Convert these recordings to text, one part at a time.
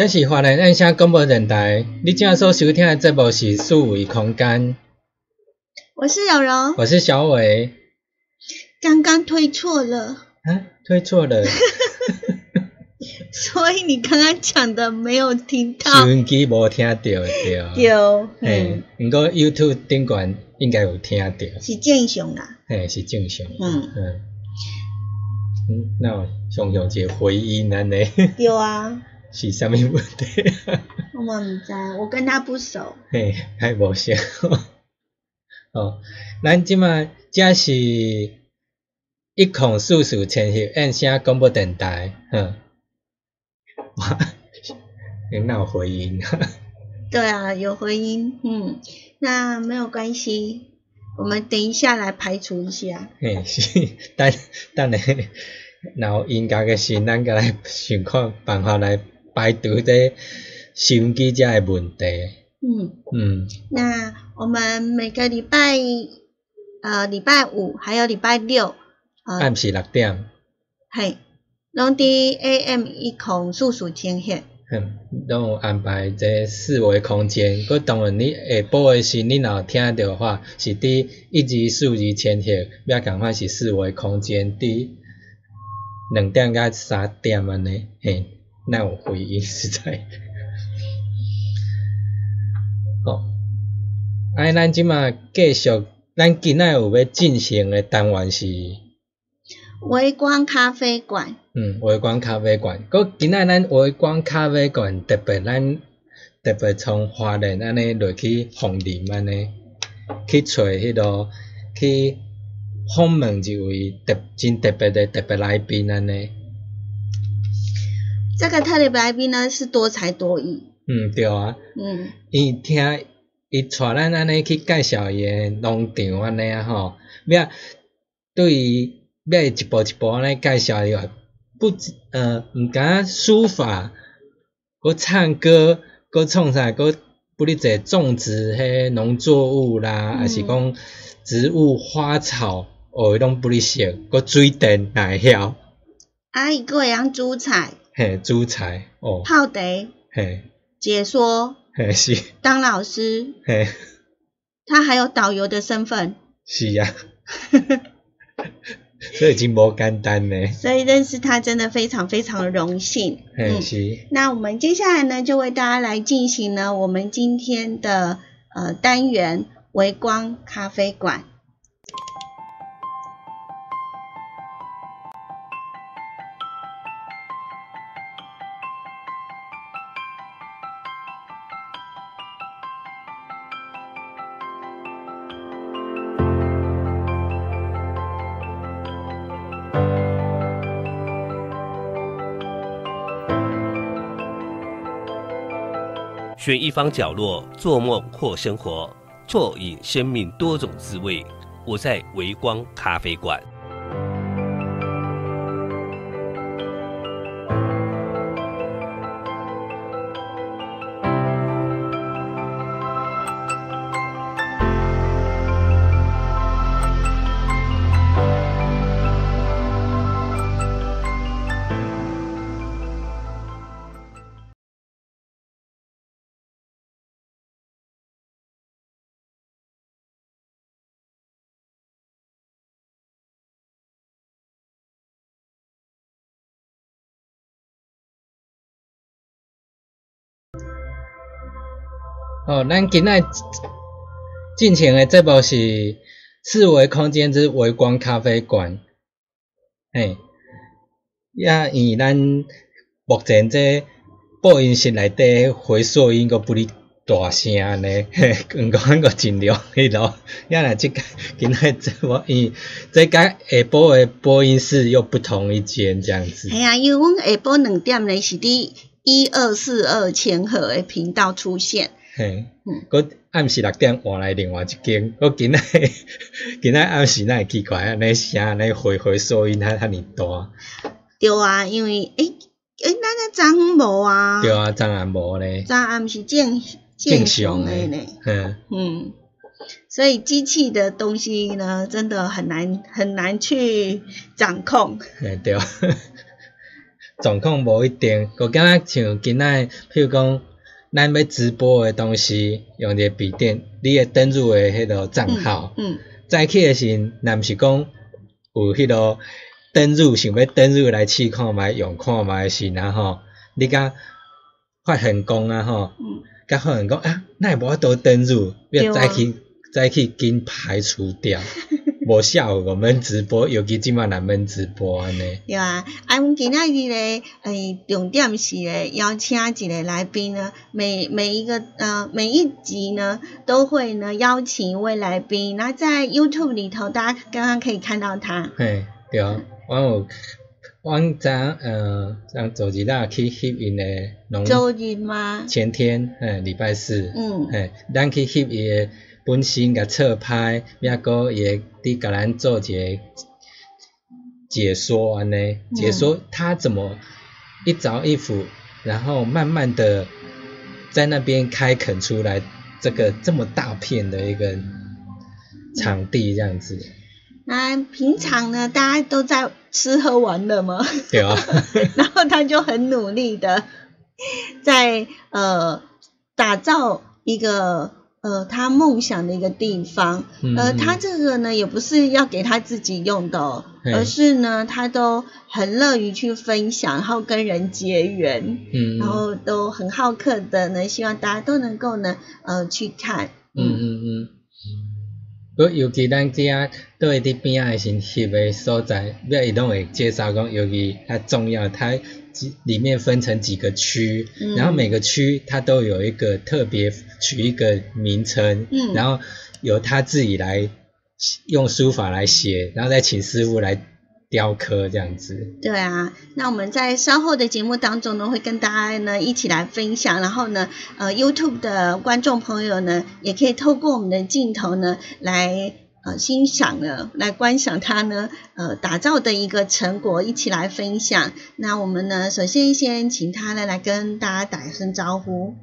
这是华人爱声广播电台，你正所收听的节目是数维空间。我是柔柔，我是小伟。刚刚推错了。啊，推错了。所以你刚刚讲的没有听到。收音机无听到对。对。嘿，不过 YouTube 顶管应该有听到。是正常啦。嘿，是正常。嗯嗯。嗯，那想用一个回音安尼。有啊。是啥物问题？我嘛毋知，我跟他不熟。嘿，还无熟。哦，咱即马这是一孔叔叔前去按声广播电台，哼。哇，那有回音。对啊，有回音。嗯，那没有关系，我们等一下来排除一下。嘿，是，等等咧，然后音乐嘅时，咱个来想看办法来。排除这心机这的问题。嗯嗯。那我们每个礼拜呃礼拜五还有礼拜六，暗时六点。嘿，拢伫 AM 一空速速呈现。嗯，拢有安排这四维空间。佮当然你下晡诶时，你若听到话，是伫一字数字呈现，要赶快是四维空间伫两点到三点安尼，嘿。那我回应是在，好，哎，咱即马继续，咱今仔有要进行的单元是微光咖啡馆。嗯，微光咖啡馆，搁今仔咱微光咖啡馆特别，咱特别从华人安尼落去红林安尼，去找迄个去访问一位特真特别的特别来宾安尼。这个特别来宾呢是多才多艺。嗯，对啊。嗯。伊听伊带咱安尼去介绍伊诶农场安尼啊吼，要对于要一步一步安尼介绍伊，不呃毋敢书法，搁唱歌，搁创啥，搁不哩者种植迄农作物啦，还是讲植物花草，哦，拢不哩识，搁水电也会晓。啊，伊搁会晓煮菜。嘿，煮菜哦，泡茶，嘿，解说，嘿是，当老师，嘿，他还有导游的身份，是呀，所以已经无简单呢，所以认识他真的非常非常的荣幸，嘿，是。那我们接下来呢，就为大家来进行呢我们今天的呃单元微光咖啡馆。选一方角落做梦或生活，啜饮生命多种滋味。我在微光咖啡馆。哦，咱今仔进行的节目是四维空间之微光咖啡馆，嘿，也以咱目前这播音室内底回收音个不哩大声呢，嘿，刚刚个尽量迄落，也若即个今仔节目，伊这甲下晡的播音室又不同一间这样子。系啊，因为阮下晡两点呢是伫一二四二千赫的频道出现。嘿，佮暗时六点换来另外一间，佮今仔 今仔暗时那会奇怪，安尼声安尼回回收音还遐尼大。对啊，因为诶诶，咱个昨昏无啊。对啊，昨暗无咧。昨暗是正正常诶咧。嗯嗯，所以机器的东西呢，真的很难很难去掌控。诶，对，掌控无一定，佮敢若像今仔，譬如讲。咱要直播的东西，用个笔电，你会登入的迄个账号，嗯再去诶时，若毋是讲有迄个登入，想要登入来试看觅，用看觅时，然后你甲发现讲啊吼，甲发现讲啊，那无法度登入，要再去再去紧排除掉。无效，我们直播，尤其即满咱们直播安尼。对啊，啊，阮今仔日咧，诶，重点是咧邀请一个来宾呢，每每一个呃每一集呢，都会呢邀请一位来宾，那在 YouTube 里头，大家刚刚可以看到他。嘿，对啊，我有，我昨呃，上昨日啦去翕因诶，周日吗？前天，诶，礼拜四，嗯，嘿，咱去翕伊诶。本身甲侧拍，也个也伫甲咱做一个解说安尼，解说他怎么一着一幅，然后慢慢的在那边开垦出来这个这么大片的一个场地这样子。那平常呢，大家都在吃喝玩乐吗？对啊。然后他就很努力的在呃打造一个。呃，他梦想的一个地方，呃，他这个呢也不是要给他自己用的，而是呢，他都很乐于去分享，然后跟人结缘，嗯，然后都很好客的呢，希望大家都能够呢，呃，去看，嗯嗯。嗯，我尤其咱遮都会伫边仔先翕诶所在，要伊拢会介绍讲，尤其它重要，它。里面分成几个区，然后每个区它都有一个特别取一个名称，然后由他自己来用书法来写，然后再请师傅来雕刻这样子。对啊，那我们在稍后的节目当中呢，会跟大家呢一起来分享，然后呢，呃，YouTube 的观众朋友呢，也可以透过我们的镜头呢来。呃，欣赏呢，来观赏他呢，呃，打造的一个成果，一起来分享。那我们呢，首先先请他呢来跟大家打一声招呼。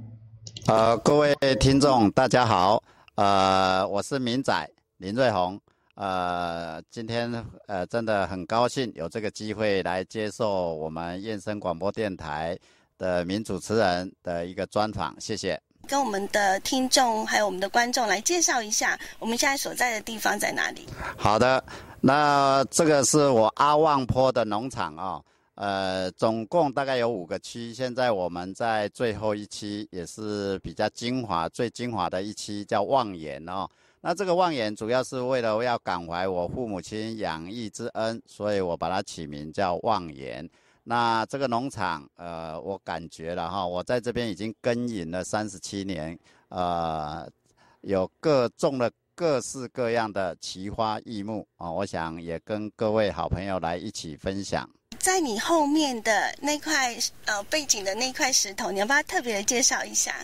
呃，各位听众，大家好，呃，我是明仔林瑞红，呃，今天呃真的很高兴有这个机会来接受我们燕声广播电台的名主持人的一个专访，谢谢。跟我们的听众还有我们的观众来介绍一下，我们现在所在的地方在哪里？好的，那这个是我阿旺坡的农场啊，呃，总共大概有五个区，现在我们在最后一期，也是比较精华、最精华的一期，叫望眼哦。那这个望眼主要是为了要感怀我父母亲养育之恩，所以我把它起名叫望眼。那这个农场，呃，我感觉了哈，我在这边已经耕耘了三十七年，呃，有各种了各式各样的奇花异木啊，我想也跟各位好朋友来一起分享。在你后面的那块呃背景的那块石头，你要不要特别的介绍一下？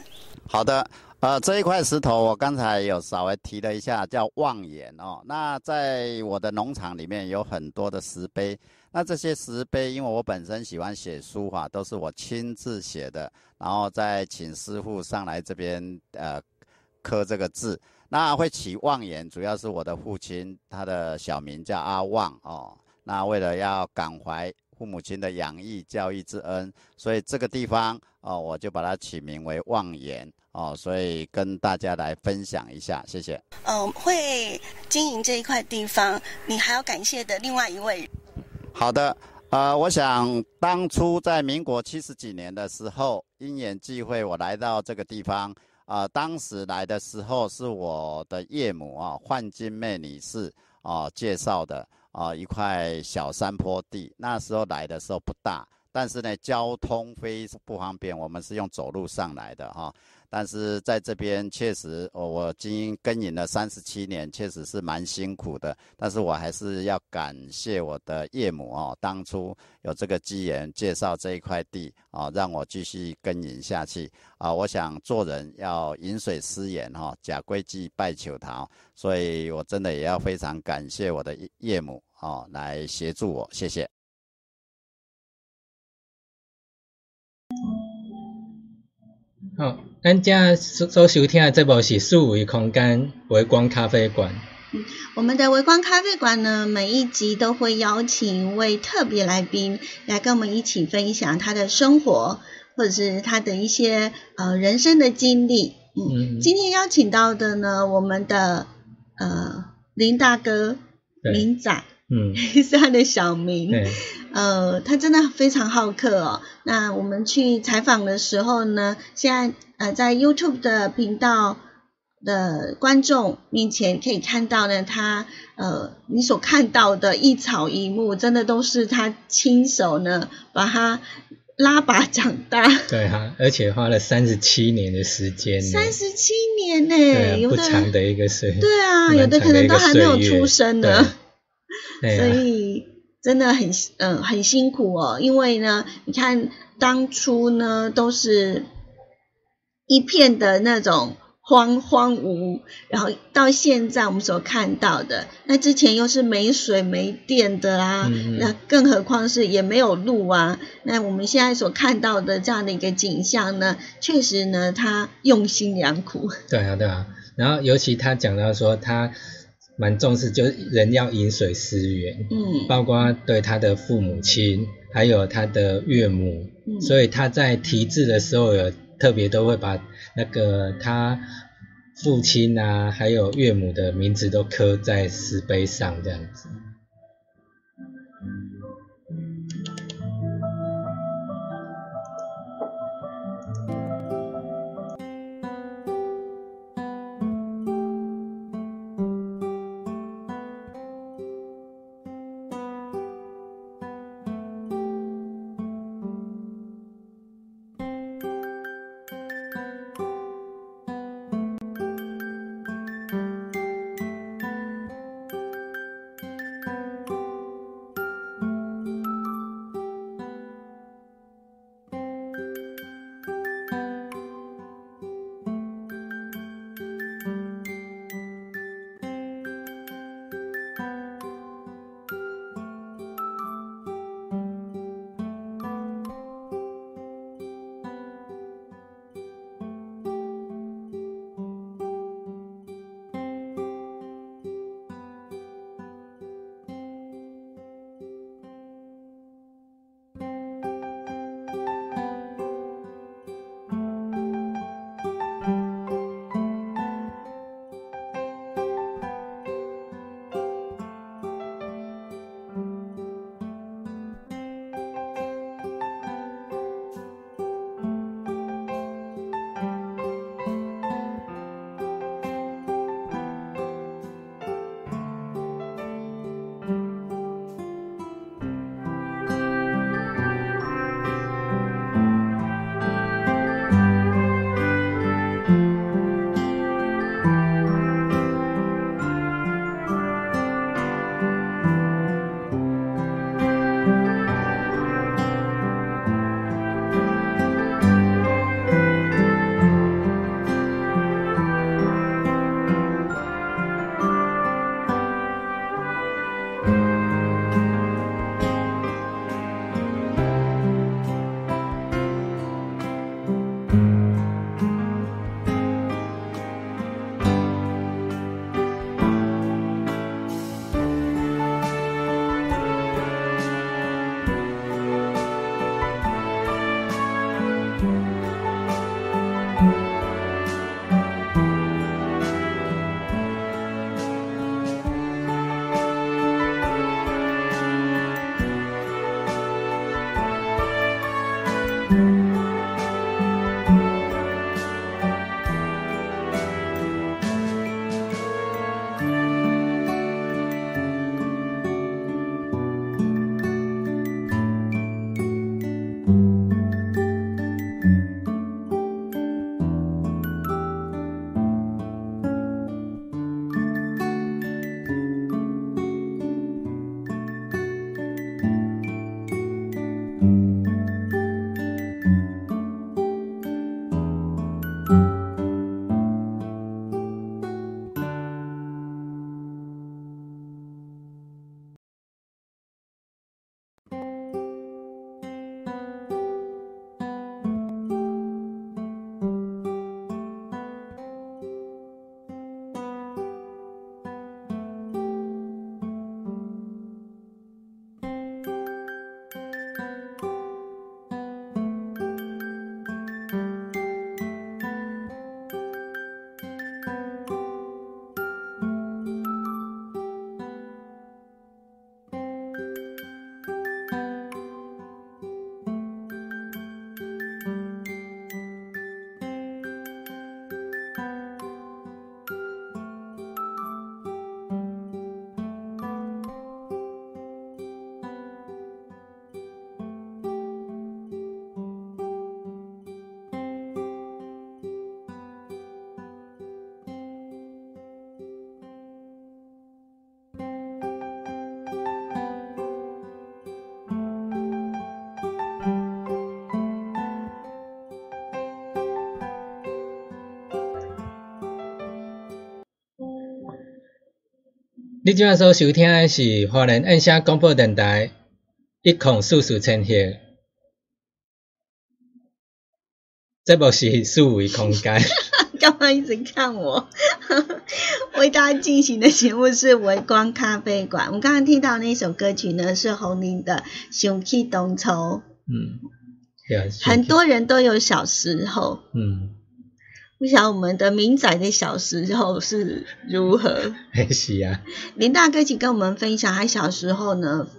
好的，呃，这一块石头我刚才有稍微提了一下，叫望岩哦。那在我的农场里面有很多的石碑，那这些石碑，因为我本身喜欢写书法，都是我亲自写的，然后再请师傅上来这边呃刻这个字。那会起望岩，主要是我的父亲，他的小名叫阿望哦。那为了要感怀父母亲的养育教育之恩，所以这个地方哦，我就把它取名为望岩哦。所以跟大家来分享一下，谢谢。嗯，会经营这一块地方，你还要感谢的另外一位。好的，呃，我想当初在民国七十几年的时候，因缘际会，我来到这个地方。啊，当时来的时候是我的岳母啊，幻金妹女士啊介绍的啊一块小山坡地。那时候来的时候不大，但是呢交通非常不方便，我们是用走路上来的哈。但是在这边确实，我我经营耕耘了三十七年，确实是蛮辛苦的。但是我还是要感谢我的岳母哦，当初有这个机缘介绍这一块地啊，让我继续耕耘下去啊。我想做人要饮水思源哈，假归鸡拜求桃，所以我真的也要非常感谢我的岳母哦，来协助我，谢谢。好，咱家所收听的这部是数维空间微光咖啡馆。嗯，我们的微光咖啡馆呢，每一集都会邀请一位特别来宾来跟我们一起分享他的生活，或者是他的一些呃人生的经历。嗯，今天邀请到的呢，我们的呃林大哥林仔。嗯，是他的小名。呃，他真的非常好客哦。那我们去采访的时候呢，现在呃在 YouTube 的频道的观众面前可以看到呢，他呃你所看到的一草一木，真的都是他亲手呢把它拉拔长大。对哈，而且花了三十七年的时间。三十七年呢，不长的一个岁。对啊，有的可能都还没有出生呢。所以真的很嗯很辛苦哦，因为呢，你看当初呢都是一片的那种荒荒芜，然后到现在我们所看到的，那之前又是没水没电的啦，那更何况是也没有路啊。那我们现在所看到的这样的一个景象呢，确实呢，他用心良苦。对啊，对啊。然后尤其他讲到说他。蛮重视，就是人要饮水思源，嗯，包括对他的父母亲，还有他的岳母，嗯，所以他在题字的时候，有特别都会把那个他父亲啊，还有岳母的名字都刻在石碑上，这样子。你今晚所收听的是华人音声广播电台一孔四四千赫，这部是四维空间。干嘛一直看我？为大家进行的节目是微光咖啡馆。我们刚刚听到那首歌曲呢，是红林的《熊气东抽》。嗯，很多人都有小时候。嗯。不晓得我们的明仔的小时候是如何？是啊。林大哥，请跟我们分享他小时候呢，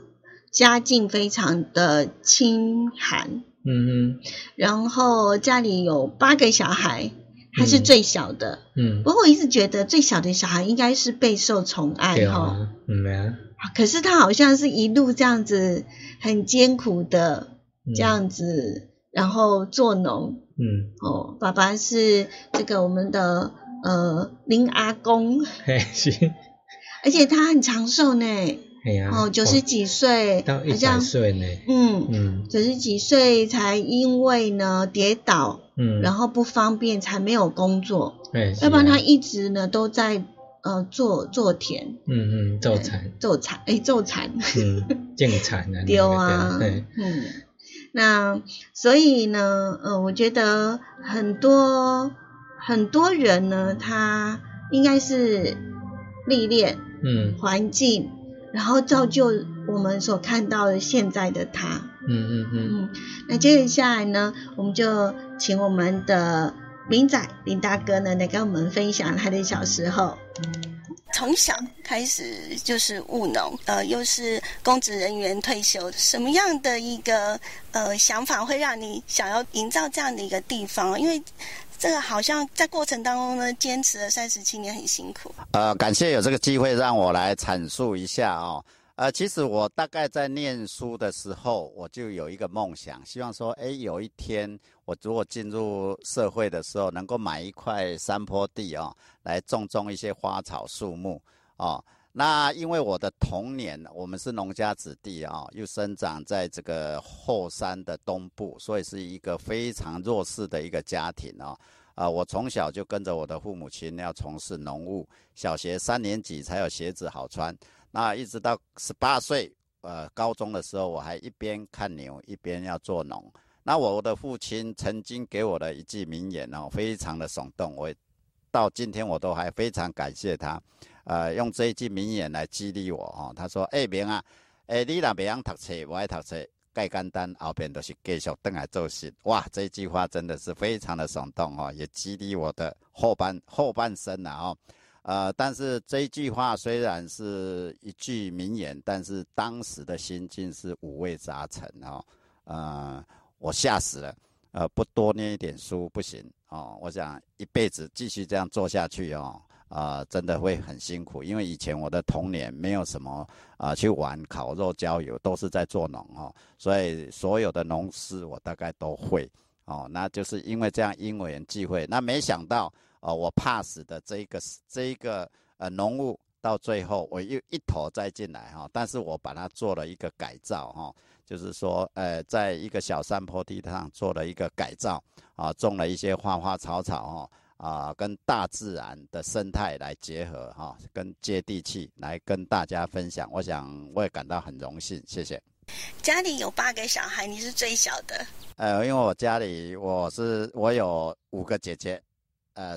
家境非常的清寒。嗯嗯。然后家里有八个小孩，他是最小的。嗯。不过我一直觉得最小的小孩应该是备受宠爱哈。嗯啊。可是他好像是一路这样子很艰苦的这样子，然后做农。嗯。哦，爸爸是这个我们的呃林阿公，嘿是，而且他很长寿呢，哎呀，哦九十几岁，到一百岁呢，嗯嗯，九十几岁才因为呢跌倒，嗯，然后不方便才没有工作，哎，要不然他一直呢都在呃做做田，嗯嗯，做产做产哎做产，嗯，种产啊，丢啊，嗯。那所以呢，呃，我觉得很多很多人呢，他应该是历练，嗯，环境，然后造就我们所看到的现在的他，嗯嗯嗯。那接下来呢，我们就请我们的林仔林大哥呢，来跟我们分享他的小时候。从小开始就是务农，呃，又是公职人员退休，什么样的一个呃想法会让你想要营造这样的一个地方？因为这个好像在过程当中呢，坚持了三十七年，很辛苦。呃，感谢有这个机会让我来阐述一下哦。呃，其实我大概在念书的时候，我就有一个梦想，希望说，哎，有一天我如果进入社会的时候，能够买一块山坡地哦，来种种一些花草树木哦。那因为我的童年，我们是农家子弟啊，又生长在这个后山的东部，所以是一个非常弱势的一个家庭哦。啊，我从小就跟着我的父母亲要从事农务，小学三年级才有鞋子好穿。那一直到十八岁，呃，高中的时候，我还一边看牛一边要做农。那我的父亲曾经给我的一句名言哦，非常的耸动，我到今天我都还非常感谢他，呃，用这一句名言来激励我哦。他说：“哎，明啊，哎，你若别样读册，我爱读册，盖简单，后边都是继续等来做事。”哇，这句话真的是非常的耸动哦，也激励我的后半后半生啊哦。呃，但是这句话虽然是一句名言，但是当时的心境是五味杂陈哦。呃，我吓死了，呃，不多念一点书不行哦。我想一辈子继续这样做下去哦，啊，真的会很辛苦。因为以前我的童年没有什么啊，去玩烤肉、郊游，都是在做农哦，所以所有的农事我大概都会哦。那就是因为这样因缘际会，那没想到。哦，我怕死的这一个这一个呃农务，到最后我又一头栽进来哈，但是我把它做了一个改造哈，就是说呃，在一个小山坡地上做了一个改造啊，种了一些花花草草哈啊，跟大自然的生态来结合哈，跟接地气来跟大家分享，我想我也感到很荣幸，谢谢。家里有八个小孩，你是最小的？呃，因为我家里我是我有五个姐姐。呃，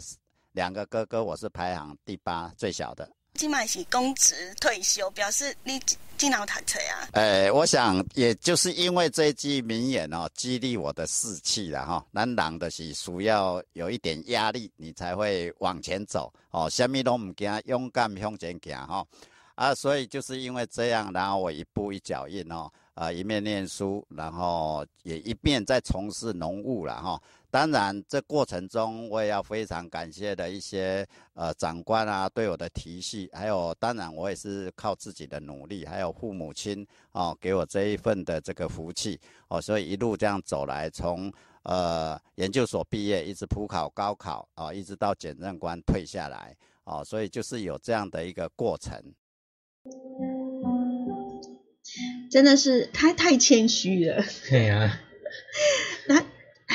两个哥哥，我是排行第八，最小的。今麦是公职退休，表示你经常谈车啊。呃，我想也就是因为这句名言哦，激励我的士气了哈。男人的是需要有一点压力，你才会往前走哦。什么都唔惊，勇敢向前行哈。啊，所以就是因为这样，然后我一步一脚印哦，啊，一面念书，然后也一面在从事农务了哈。当然，这过程中我也要非常感谢的一些呃长官啊对我的提携，还有当然我也是靠自己的努力，还有父母亲哦给我这一份的这个福气哦，所以一路这样走来，从呃研究所毕业，一直普考、高考啊，一直到检任官退下来哦，所以就是有这样的一个过程。真的是他太谦虚了。对呀。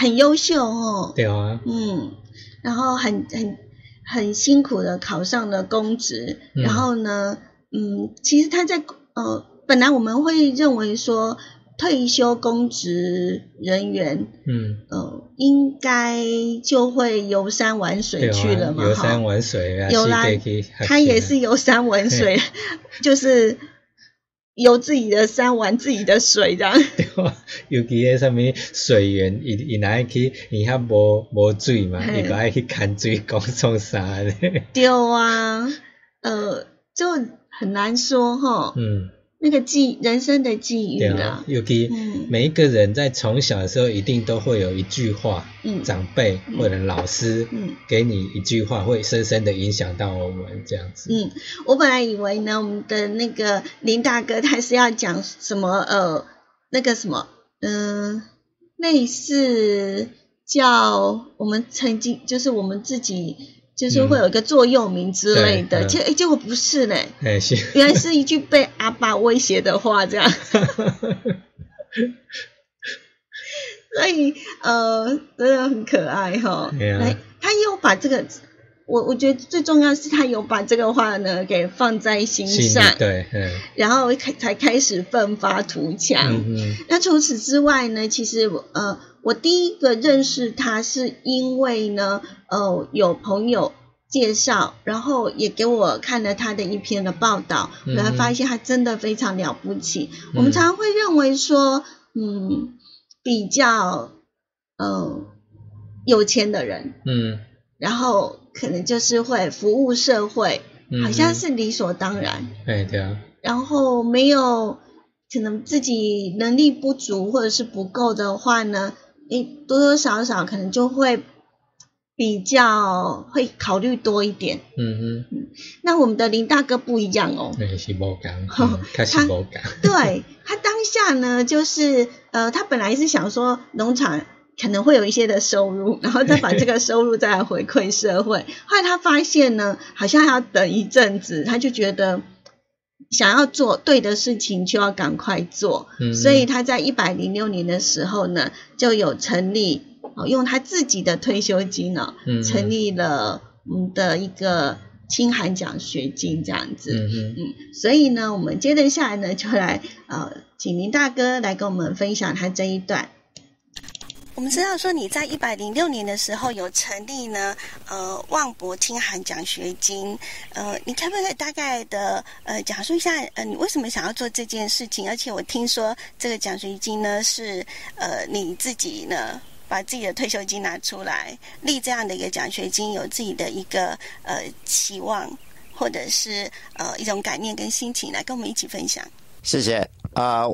那。很优秀哦，对啊，嗯，然后很很很辛苦的考上了公职，然后呢，嗯，其实他在呃，本来我们会认为说退休公职人员，嗯，呃，应该就会游山玩水去了嘛，游山玩水啊，有啦，他也是游山玩水，就是。游自己的山，玩自己的水，这样。对啊，尤其迄什么水源，伊伊哪去，伊遐无无水嘛，伊就爱去牵水，讲创啥咧？对啊，呃，就很难说哈。嗯。那个际人生的际遇啊，尤其每一个人在从小的时候，一定都会有一句话，嗯。长辈或者老师给你一句话，会深深的影响到我们这样子。嗯，我本来以为呢，我们的那个林大哥他是要讲什么呃，那个什么，嗯，类似叫我们曾经就是我们自己。就是会有一个座右铭之类的，结哎结果不是嘞，原来是一句被阿爸威胁的话，这样。所以呃，真的很可爱哈。来，他又把这个，我我觉得最重要是他有把这个话呢给放在心上，对，然后开才开始奋发图强。那除此之外呢，其实呃。我第一个认识他是因为呢，呃，有朋友介绍，然后也给我看了他的一篇的报道，我才发现他真的非常了不起。我们常常会认为说，嗯，比较，嗯，有钱的人，嗯，然后可能就是会服务社会，好像是理所当然。哎，对啊。然后没有可能自己能力不足或者是不够的话呢？你多多少少可能就会比较会考虑多一点。嗯哼，那我们的林大哥不一样哦。对，是无讲，他是无讲。对他当下呢，就是呃，他本来是想说农场可能会有一些的收入，然后再把这个收入再来回馈社会。后来他发现呢，好像还要等一阵子，他就觉得。想要做对的事情，就要赶快做。所以他在一百零六年的时候呢，就有成立哦，用他自己的退休金呢，成立了我们的一个清寒奖学金这样子。嗯嗯。所以呢，我们接着下来呢，就来呃，请林大哥来跟我们分享他这一段。我们知道说你在一百零六年的时候有成立呢，呃，万博清寒奖学金，呃，你可不可以大概的呃讲述一下，呃，你为什么想要做这件事情？而且我听说这个奖学金呢是呃你自己呢把自己的退休金拿出来立这样的一个奖学金，有自己的一个呃期望，或者是呃一种感念跟心情，来跟我们一起分享。谢谢啊，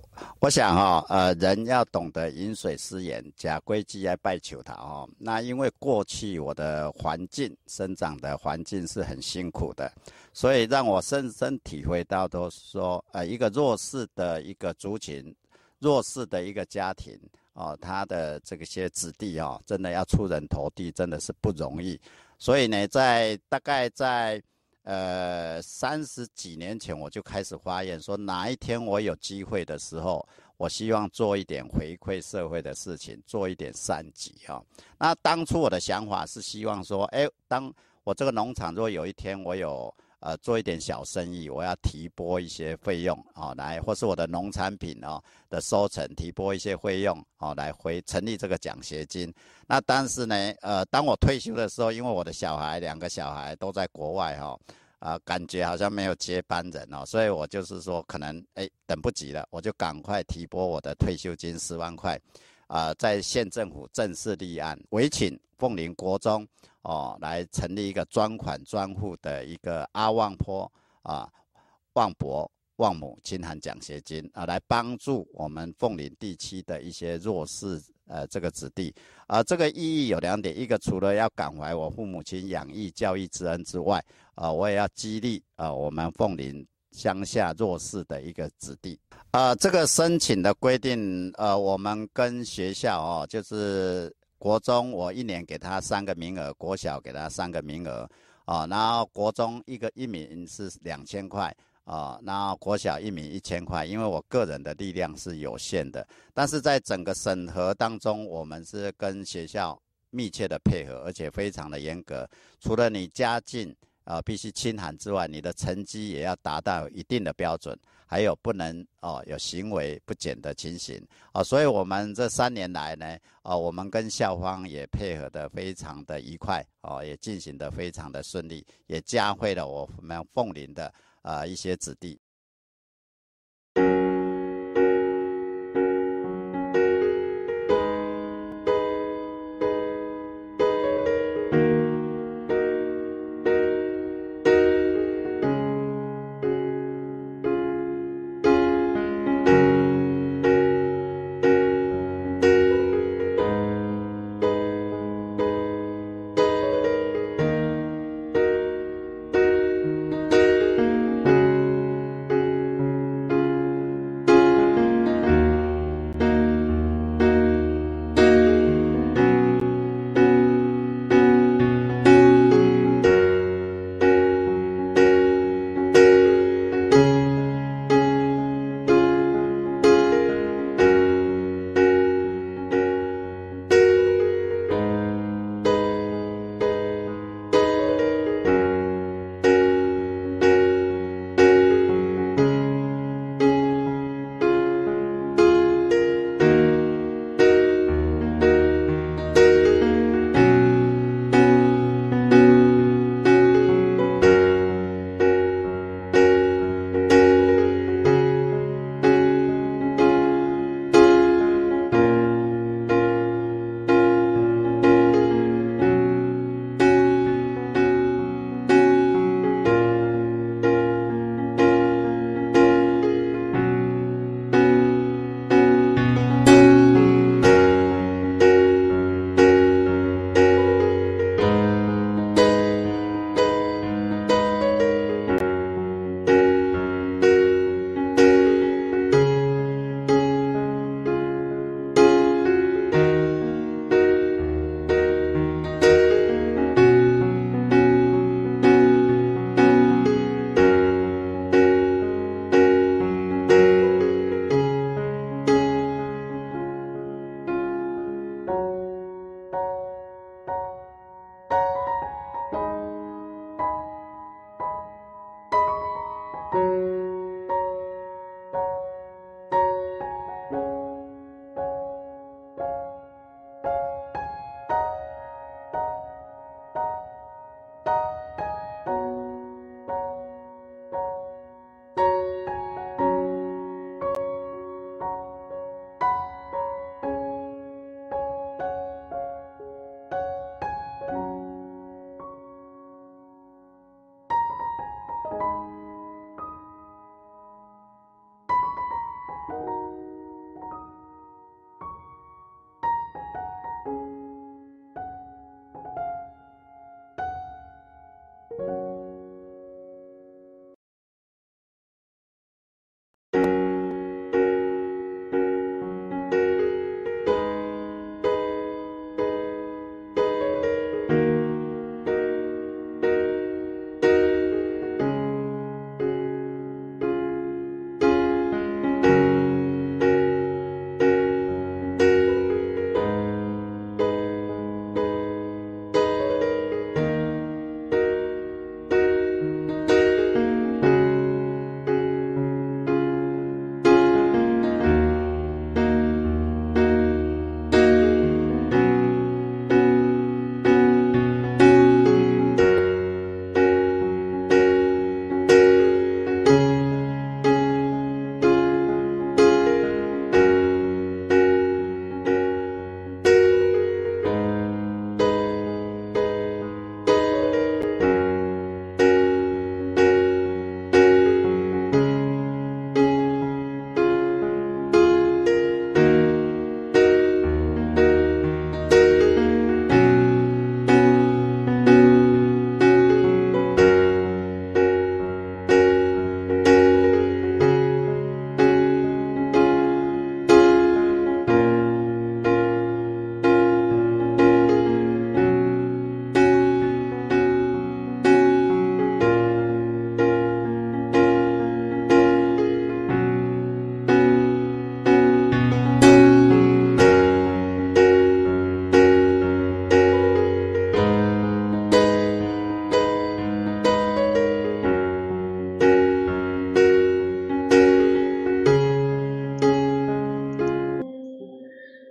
我想哈，呃，人要懂得饮水思源，假规矩来拜求他哦。那因为过去我的环境生长的环境是很辛苦的，所以让我深深体会到，都说，呃，一个弱势的一个族群，弱势的一个家庭哦，他的这个些子弟哦，真的要出人头地，真的是不容易。所以呢，在大概在。呃，三十几年前我就开始发言，说哪一天我有机会的时候，我希望做一点回馈社会的事情，做一点善举哈。那当初我的想法是希望说，哎，当我这个农场如果有一天我有呃做一点小生意，我要提拨一些费用啊，来或是我的农产品哦的收成提拨一些费用哦，来回成立这个奖学金。那但是呢，呃，当我退休的时候，因为我的小孩两个小孩都在国外哈。啊，感觉好像没有接班人哦，所以我就是说，可能哎，等不及了，我就赶快提拨我的退休金十万块，啊，在县政府正式立案，委请凤林国中哦，来成立一个专款专户的一个阿旺坡啊，旺伯旺母亲寒奖学金啊，来帮助我们凤林地区的一些弱势呃这个子弟，啊，这个意义有两点，一个除了要感怀我父母亲养育教育之恩之外。啊，我也要激励啊，我们凤林乡下弱势的一个子弟啊。这个申请的规定，呃，我们跟学校哦，就是国中我一年给他三个名额，国小给他三个名额啊。然后国中一个一名是两千块啊，然后国小一名一千块。因为我个人的力量是有限的，但是在整个审核当中，我们是跟学校密切的配合，而且非常的严格。除了你家境。啊，必须清寒之外，你的成绩也要达到一定的标准，还有不能哦有行为不检的情形啊。所以我们这三年来呢，啊，我们跟校方也配合的非常的愉快哦，也进行的非常的顺利，也教会了我们凤林的啊一些子弟。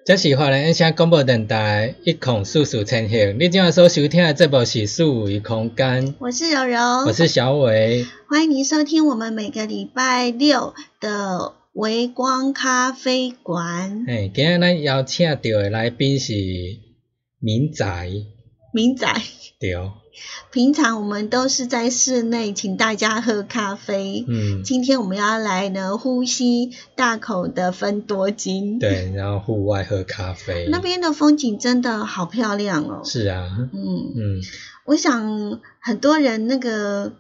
这是华人音响广播电台一孔四四千赫，你今晚所收听的节目是数维空间。我是柔柔，我是小伟，欢迎您收听我们每个礼拜六的微光咖啡馆。哎，今日咱邀请到的来宾是明仔。明仔。对。平常我们都是在室内请大家喝咖啡，嗯，今天我们要来呢呼吸大口的芬多金，对，然后户外喝咖啡，那边的风景真的好漂亮哦。是啊，嗯嗯，我想很多人那个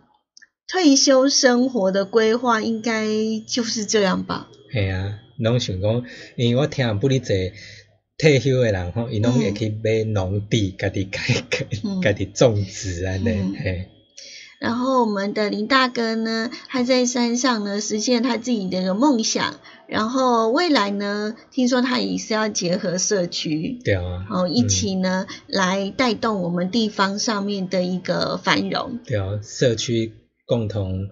退休生活的规划应该就是这样吧。系啊，拢想讲，因为我听不哩济。退休的人吼，伊拢会去买农地，家己开开，家己种植安尼嘿。然后我们的林大哥呢，他在山上呢实现他自己的一个梦想。然后未来呢，听说他也是要结合社区，对啊，哦，一起呢来带动我们地方上面的一个繁荣。对啊，社区共同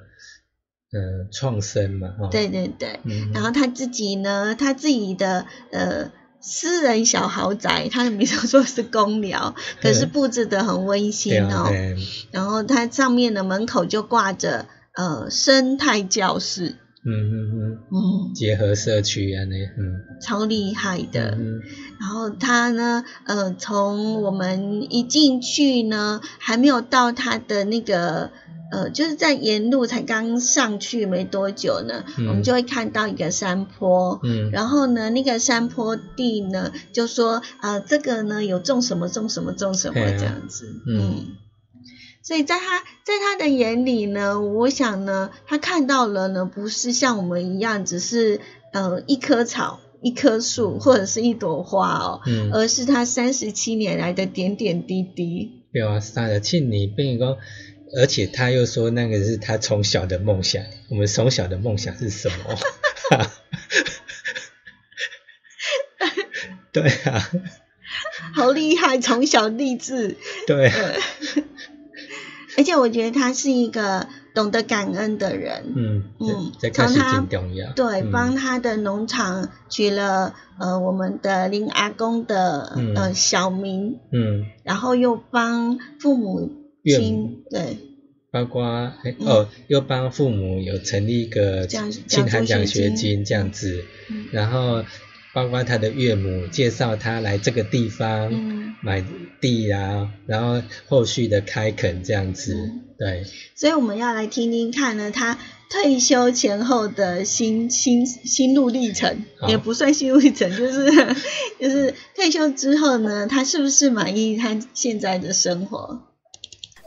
呃创生嘛，哈。对对对，然后他自己呢，他自己的呃。私人小豪宅，它的名字说是公寮，可是布置的很温馨哦。然后它上面的门口就挂着呃生态教室。嗯嗯嗯。嗯。结合社区啊那嗯。超厉害的。嗯。然后它呢，呃，从我们一进去呢，还没有到它的那个。呃，就是在沿路才刚上去没多久呢，我们就会看到一个山坡，嗯，然后呢，那个山坡地呢，就说啊，这个呢有种什么种什么种什么这样子，嗯，所以在他在他的眼里呢，我想呢，他看到了呢，不是像我们一样，只是呃一棵草、一棵树或者是一朵花哦，嗯，而是他三十七年来的点点滴滴。对啊，三十七年，比如讲。而且他又说那个是他从小的梦想。我们从小的梦想是什么？对啊，好厉害，从小励志。对。而且我觉得他是一个懂得感恩的人。嗯嗯，从他对帮他的农场取了呃我们的林阿公的呃小名。嗯。然后又帮父母。亲对，包括哦，又帮父母有成立一个清寒奖学金这样子，然后包括他的岳母介绍他来这个地方买地啊，然后后续的开垦这样子，对。所以我们要来听听看呢，他退休前后的心心心路历程，也不算心路历程，就是 就是退休之后呢，他是不是满意他现在的生活？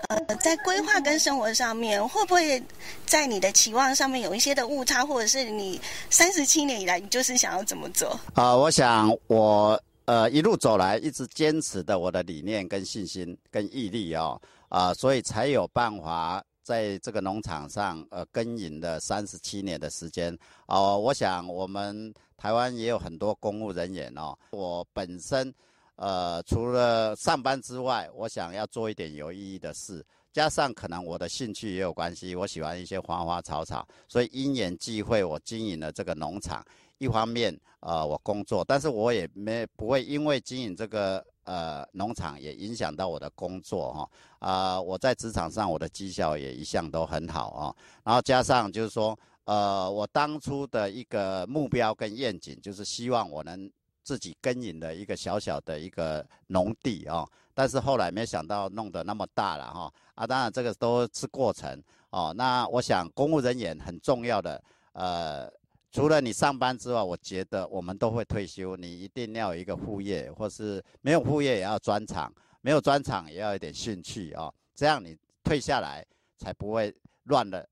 呃，在规划跟生活上面，会不会在你的期望上面有一些的误差，或者是你三十七年以来，你就是想要怎么做？啊，我想我呃一路走来一直坚持的我的理念跟信心跟毅力哦，啊，所以才有办法在这个农场上呃耕耘了三十七年的时间哦。我想我们台湾也有很多公务人员哦，我本身。呃，除了上班之外，我想要做一点有意义的事，加上可能我的兴趣也有关系，我喜欢一些花花草草，所以因缘际会，我经营了这个农场。一方面，呃，我工作，但是我也没不会因为经营这个呃农场也影响到我的工作哈。啊，我在职场上我的绩效也一向都很好啊。然后加上就是说，呃，我当初的一个目标跟愿景，就是希望我能。自己耕耘的一个小小的一个农地啊，但是后来没想到弄得那么大了哈啊！当然这个都是过程哦。那我想公务人员很重要的，呃，除了你上班之外，我觉得我们都会退休，你一定要有一个副业，或是没有副业也要专长，没有专长也要有点兴趣啊，这样你退下来才不会乱了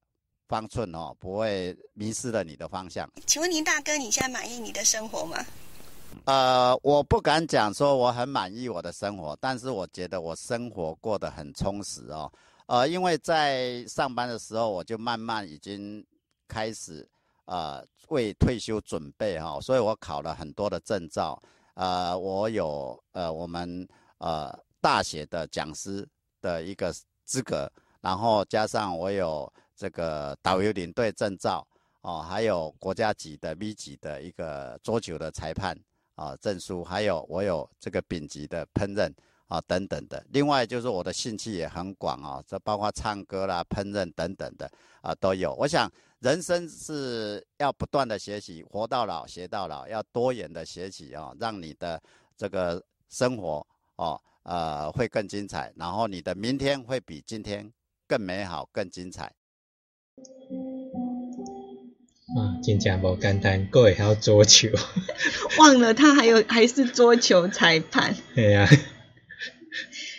方寸哦，不会迷失了你的方向。请问您大哥，你现在满意你的生活吗？呃，我不敢讲说我很满意我的生活，但是我觉得我生活过得很充实哦。呃，因为在上班的时候，我就慢慢已经开始呃为退休准备哈，所以我考了很多的证照。呃，我有呃我们呃大学的讲师的一个资格，然后加上我有这个导游领队证照哦，还有国家级的 V 级的一个桌球的裁判。啊证书，还有我有这个丙级的烹饪啊等等的。另外就是我的兴趣也很广啊，这包括唱歌啦、烹饪等等的啊都有。我想人生是要不断的学习，活到老学到老，要多元的学习啊，让你的这个生活哦呃会更精彩，然后你的明天会比今天更美好、更精彩。啊，真正无简单，各会晓桌球。忘了他还有还是桌球裁判。对啊。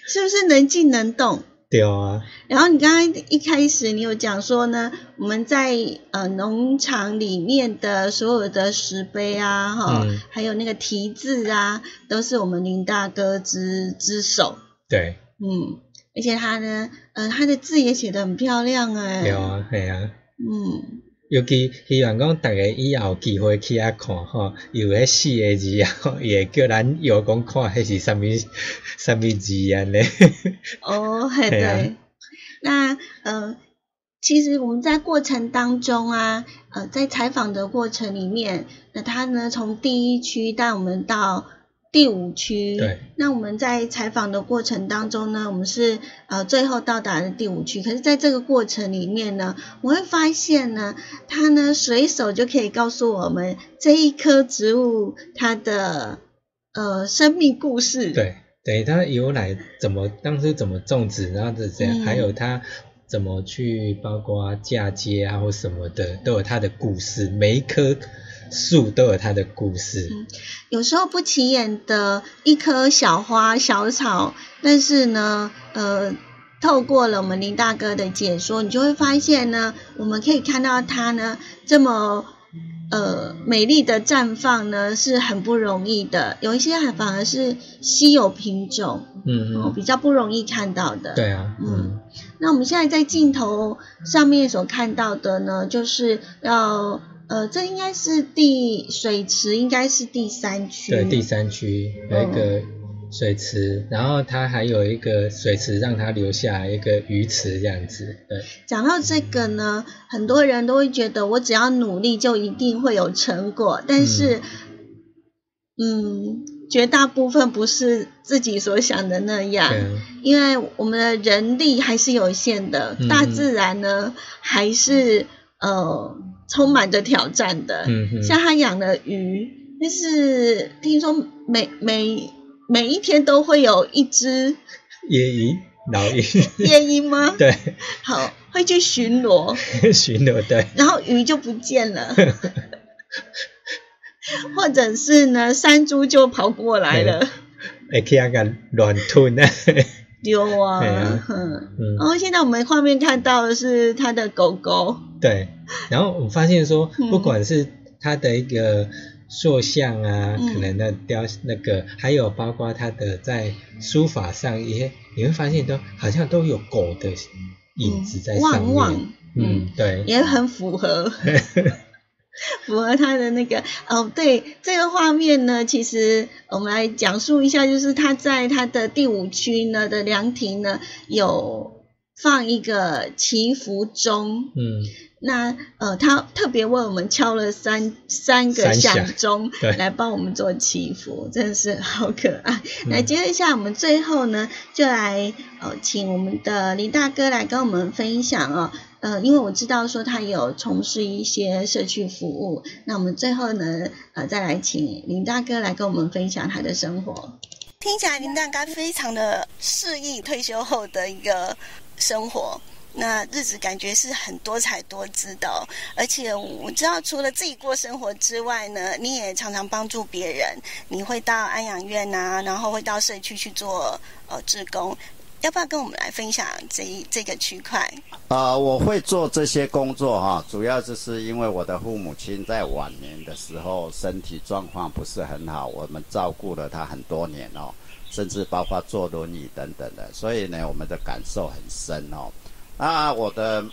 是不是能静能动？对啊。然后你刚刚一开始你有讲说呢，我们在呃农场里面的所有的石碑啊，哈，还有那个题字啊，都是我们林大哥之之手。对。嗯，而且他呢，呃，他的字也写得很漂亮哎。对啊，对啊。嗯。尤其希望讲逐个以后有机会去遐看吼，有迄四个字啊，伊会 叫咱有讲看迄是啥物 啥物字安尼。哦，系对。那呃，其实我们在过程当中啊，呃，在采访的过程里面，那他呢从第一区带我们到。第五区，对，那我们在采访的过程当中呢，我们是呃最后到达的第五区，可是在这个过程里面呢，我会发现呢，他呢随手就可以告诉我们这一棵植物它的呃生命故事，对，等于它由来怎么当时怎么种植，然后是这样，还有它怎么去包括嫁接啊或什么的，都有它的故事，每一棵。树都有它的故事。嗯，有时候不起眼的一棵小花小草，但是呢，呃，透过了我们林大哥的解说，你就会发现呢，我们可以看到它呢这么呃美丽的绽放呢是很不容易的，有一些还反而是稀有品种，嗯嗯，比较不容易看到的。对啊，嗯。那我们现在在镜头上面所看到的呢，就是要。呃，这应该是第水池，应该是第三区。对，第三区有一个水池，然后它还有一个水池，让它留下一个鱼池这样子。对。讲到这个呢，很多人都会觉得我只要努力就一定会有成果，但是，嗯，绝大部分不是自己所想的那样，因为我们的人力还是有限的，大自然呢还是呃。充满着挑战的，像他养的鱼，但是听说每每每一天都会有一只夜莺，老鹰，夜莺吗？对，好，会去巡逻，巡逻对，然后鱼就不见了，或者是呢，山猪就跑过来了，会去那个乱吞呢。丢啊，嗯，然后现在我们画面看到的是他的狗狗，对，然后我发现说，不管是他的一个塑像啊，可能的雕那个，还有包括他的在书法上也，你会发现都好像都有狗的影子在上面，嗯，对，也很符合。符合他的那个哦，对这个画面呢，其实我们来讲述一下，就是他在他的第五区呢的凉亭呢有放一个祈福钟，嗯，那呃他特别为我们敲了三三个响钟，来帮我们做祈福，真的是好可爱。那接一下来我们最后呢，就来呃请我们的林大哥来跟我们分享哦。呃，因为我知道说他有从事一些社区服务，那我们最后呢，呃，再来请林大哥来跟我们分享他的生活。听起来林大哥非常的适应退休后的一个生活，那日子感觉是很多彩多姿的，而且我知道除了自己过生活之外呢，你也常常帮助别人，你会到安养院啊，然后会到社区去做呃志工。要不要跟我们来分享这一 这个区块？呃，我会做这些工作哈，主要就是因为我的父母亲在晚年的时候身体状况不是很好，我们照顾了他很多年哦，甚至包括坐轮椅等等的，所以呢，我们的感受很深哦。那我的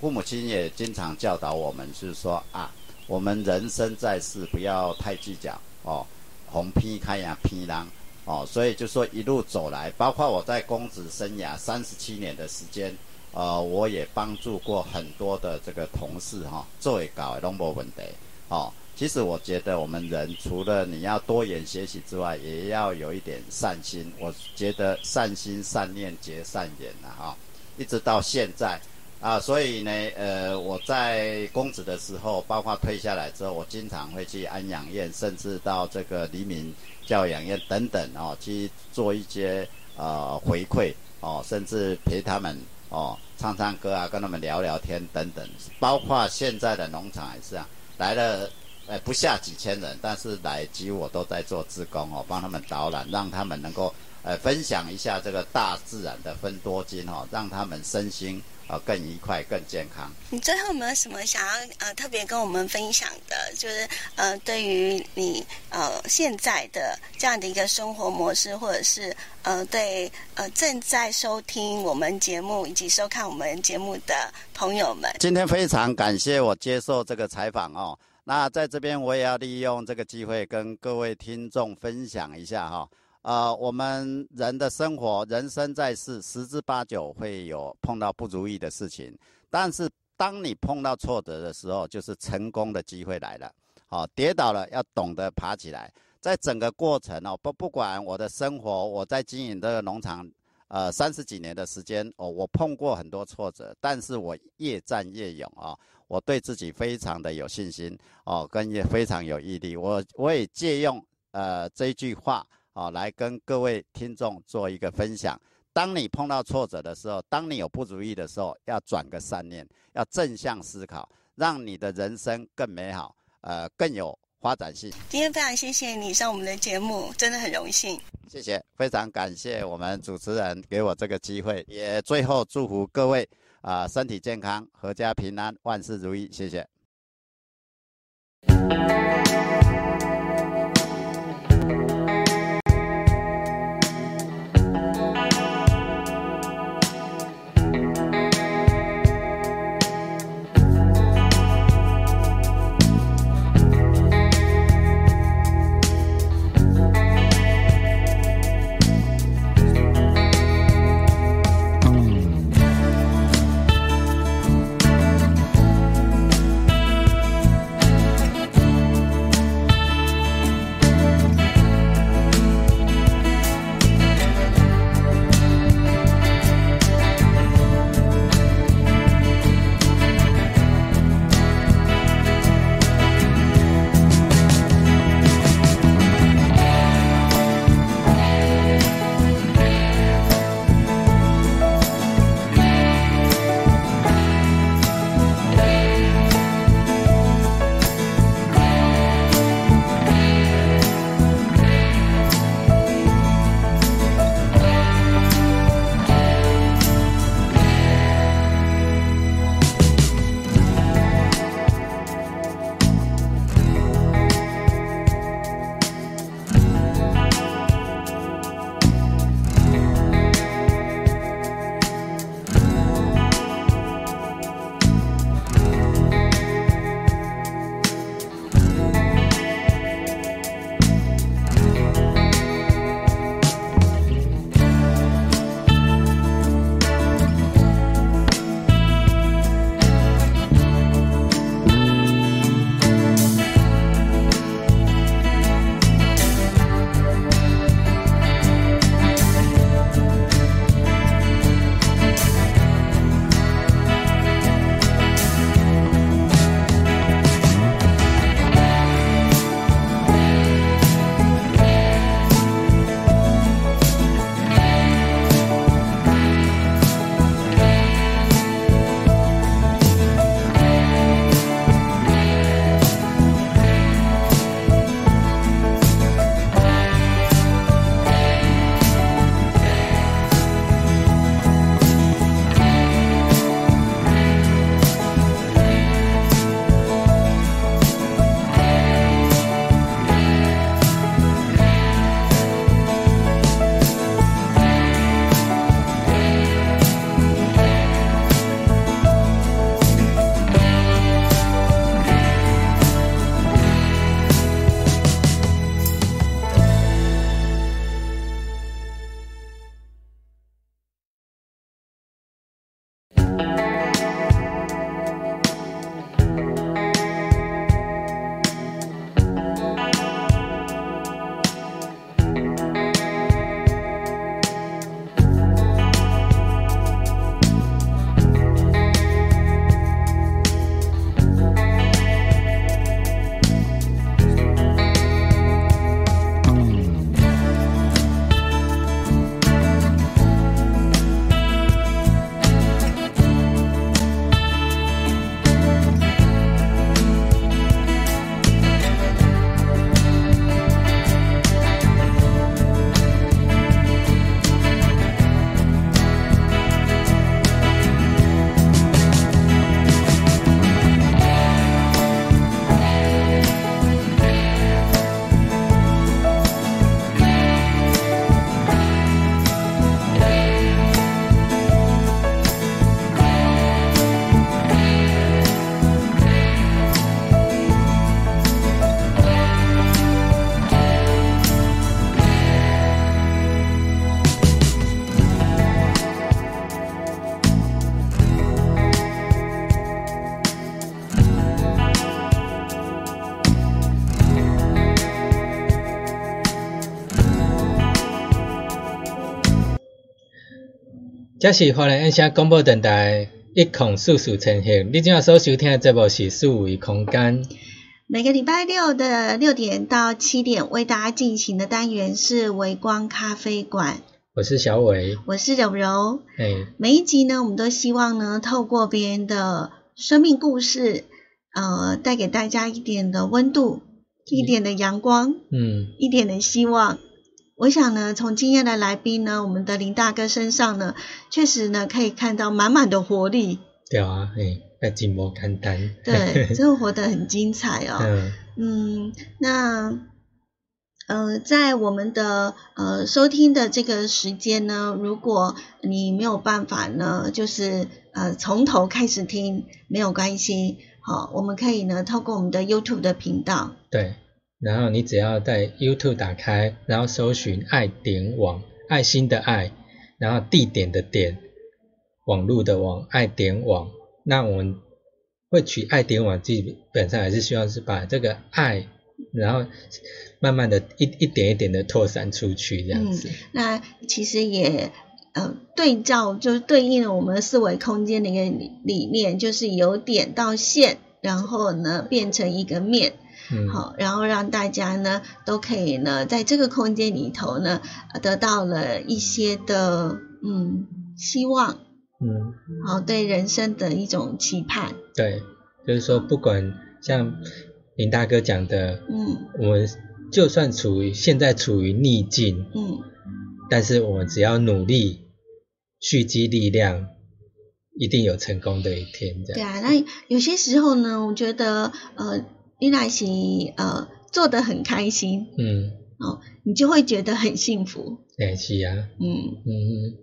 父母亲也经常教导我们，就是说啊，我们人生在世不要太计较哦，红批开呀批浪。哦，所以就说一路走来，包括我在公职生涯三十七年的时间，呃，我也帮助过很多的这个同事哈，做一搞拢无问题，哦，其实我觉得我们人除了你要多元学习之外，也要有一点善心。我觉得善心善念结善缘了哈，一直到现在啊，所以呢，呃，我在公职的时候，包括退下来之后，我经常会去安养院，甚至到这个黎明教养院等等哦，去做一些呃回馈哦，甚至陪他们哦唱唱歌啊，跟他们聊聊天等等。包括现在的农场也是啊，来了。哎，不下几千人，但是来几我都在做志工哦，帮他们导览，让他们能够呃分享一下这个大自然的分多金哦，让他们身心啊更愉快、更健康。你最后有没有什么想要呃特别跟我们分享的？就是呃对于你呃现在的这样的一个生活模式，或者是呃对呃正在收听我们节目以及收看我们节目的朋友们，今天非常感谢我接受这个采访哦。那在这边，我也要利用这个机会跟各位听众分享一下哈。呃，我们人的生活，人生在世，十之八九会有碰到不如意的事情。但是，当你碰到挫折的时候，就是成功的机会来了。好，跌倒了要懂得爬起来。在整个过程哦，不不管我的生活，我在经营这个农场，呃，三十几年的时间哦，我碰过很多挫折，但是我越战越勇啊。我对自己非常的有信心哦，跟也非常有毅力。我我也借用呃这句话哦，来跟各位听众做一个分享。当你碰到挫折的时候，当你有不如意的时候，要转个善念，要正向思考，让你的人生更美好，呃，更有发展性。今天非常谢谢你上我们的节目，真的很荣幸。谢谢，非常感谢我们主持人给我这个机会，也最后祝福各位。啊，身体健康，阖家平安，万事如意，谢谢。这是华人音响广播电台一孔四四呈现。你今日所收听的节目是数维空间。每个礼拜六的六点到七点，为大家进行的单元是微光咖啡馆。我是小伟，我是柔柔。哎，每一集呢，我们都希望呢，透过别人的生命故事，呃，带给大家一点的温度，一点的阳光，嗯，一点的希望。我想呢，从今天的来宾呢，我们的林大哥身上呢，确实呢，可以看到满满的活力。对啊，哎，在寂寞看单。对，真的活得很精彩哦。嗯嗯，那呃，在我们的呃收听的这个时间呢，如果你没有办法呢，就是呃从头开始听，没有关系。好，我们可以呢，透过我们的 YouTube 的频道。对。然后你只要在 YouTube 打开，然后搜寻“爱点网”，爱心的爱，然后地点的点，网络的网，爱点网。那我们会取爱点网，基本上还是希望是把这个爱，然后慢慢的一一点一点的扩散出去，这样子。那其实也呃对照，就是对应了我们四维空间的一个理理念，就是由点到线，然后呢变成一个面。好，然后让大家呢都可以呢在这个空间里头呢得到了一些的嗯希望，嗯，好对人生的一种期盼。对，就是说不管像林大哥讲的，嗯，我们就算处于现在处于逆境，嗯，但是我们只要努力蓄积力量，一定有成功的一天。这样。对啊，那有些时候呢，我觉得呃。你那是呃做的很开心，嗯，哦，你就会觉得很幸福，对，是啊，嗯。嗯。嗯，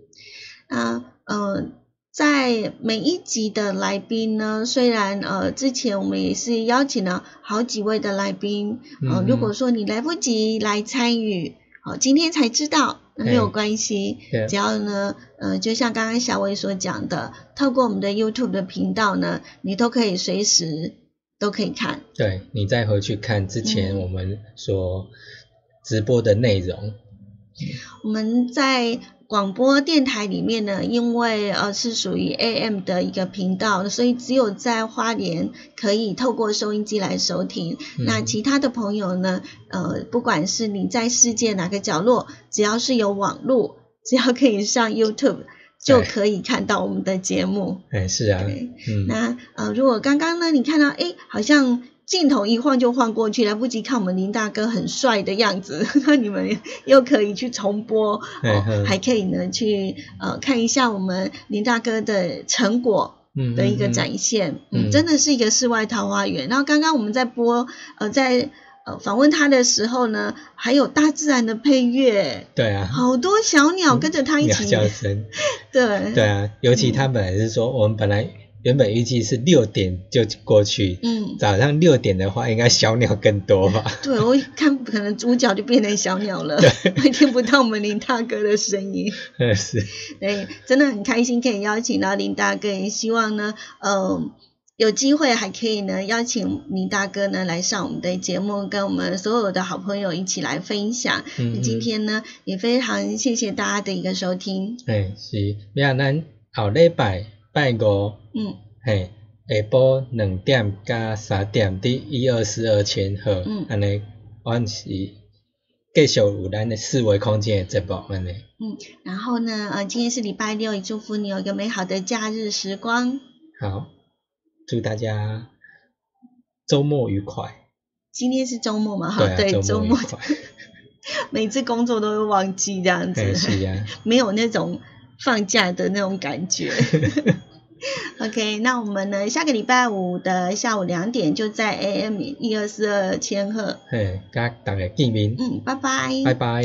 那呃在每一集的来宾呢，虽然呃之前我们也是邀请了好几位的来宾，呃如果说你来不及来参与，好今天才知道没有关系，只要呢呃就像刚刚小伟所讲的，透过我们的 YouTube 的频道呢，你都可以随时。都可以看，对你再回去看之前我们所直播的内容。我们在广播电台里面呢，因为呃是属于 AM 的一个频道，所以只有在花莲可以透过收音机来收听。那其他的朋友呢，呃，不管是你在世界哪个角落，只要是有网络，只要可以上 YouTube。就可以看到我们的节目。哎，是啊，嗯，那呃，如果刚刚呢，你看到哎，好像镜头一晃就晃过去，来不及看我们林大哥很帅的样子，那你们又可以去重播，哦，还可以呢去呃看一下我们林大哥的成果的一个展现，嗯，真的是一个世外桃花源。然后刚刚我们在播呃在。访问他的时候呢，还有大自然的配乐，对啊，好多小鸟跟着他一起叫声，对，对啊，尤其他本来是说，我们本来原本预计是六点就过去，嗯，早上六点的话，应该小鸟更多吧？对，我看可能主角就变成小鸟了，会听不到我们林大哥的声音，嗯，是，对，真的很开心可以邀请到林大哥，也希望呢，嗯。有机会还可以呢，邀请林大哥呢来上我们的节目，跟我们所有的好朋友一起来分享。嗯，今天呢也非常谢谢大家的一个收听。哎，是，明咱后礼拜拜五，嗯，嘿，下晡两点加三点的一二四二千赫，嗯，安尼，阮是继续有咱的四维空间的节目安尼。嗯，然后呢，呃，今天是礼拜六，也祝福你有一个美好的假日时光。好。祝大家周末愉快。今天是周末嘛哈对周末 每次工作都会忘记这样子。没有那种放假的那种感觉。Ok 那我们呢下个礼拜五的下午两点就在 am 一二四二千赫。嘿跟大家见面。嗯拜拜。拜拜。